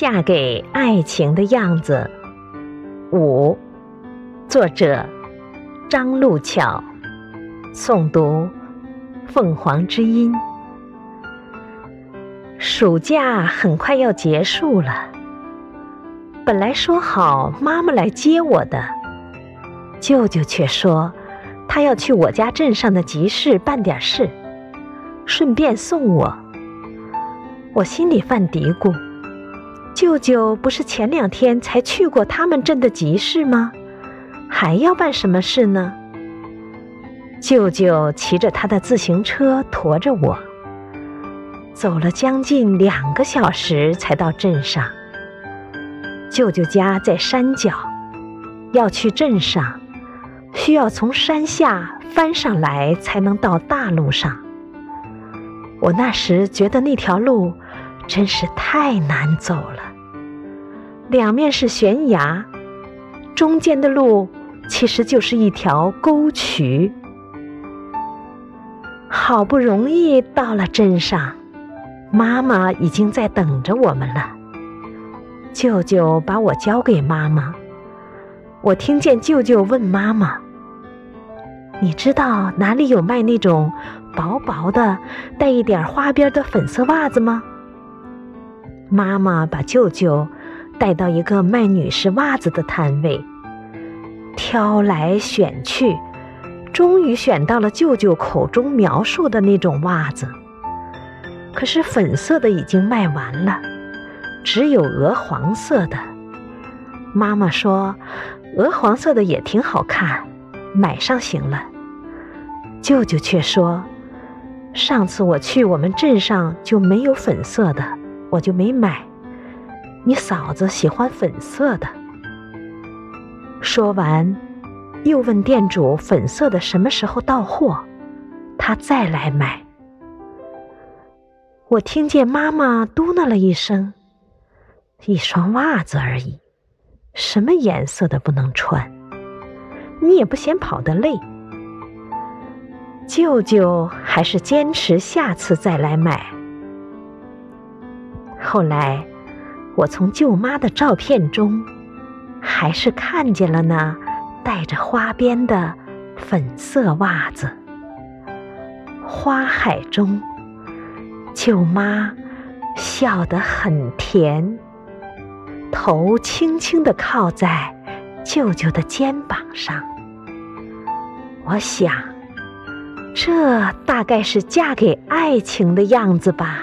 嫁给爱情的样子。五，作者张路巧，诵读凤凰之音。暑假很快要结束了，本来说好妈妈来接我的，舅舅却说他要去我家镇上的集市办点事，顺便送我。我心里犯嘀咕：舅舅不是前两天才去过他们镇的集市吗？还要办什么事呢？舅舅骑着他的自行车驮着我。走了将近两个小时才到镇上。舅舅家在山脚，要去镇上，需要从山下翻上来才能到大路上。我那时觉得那条路真是太难走了，两面是悬崖，中间的路其实就是一条沟渠。好不容易到了镇上。妈妈已经在等着我们了。舅舅把我交给妈妈，我听见舅舅问妈妈：“你知道哪里有卖那种薄薄的、带一点花边的粉色袜子吗？”妈妈把舅舅带到一个卖女士袜子的摊位，挑来选去，终于选到了舅舅口中描述的那种袜子。可是粉色的已经卖完了，只有鹅黄色的。妈妈说，鹅黄色的也挺好看，买上行了。舅舅却说，上次我去我们镇上就没有粉色的，我就没买。你嫂子喜欢粉色的。说完，又问店主粉色的什么时候到货，他再来买。我听见妈妈嘟囔了一声：“一双袜子而已，什么颜色的不能穿？你也不嫌跑得累。”舅舅还是坚持下次再来买。后来，我从舅妈的照片中，还是看见了那带着花边的粉色袜子。花海中。舅妈笑得很甜，头轻轻地靠在舅舅的肩膀上。我想，这大概是嫁给爱情的样子吧。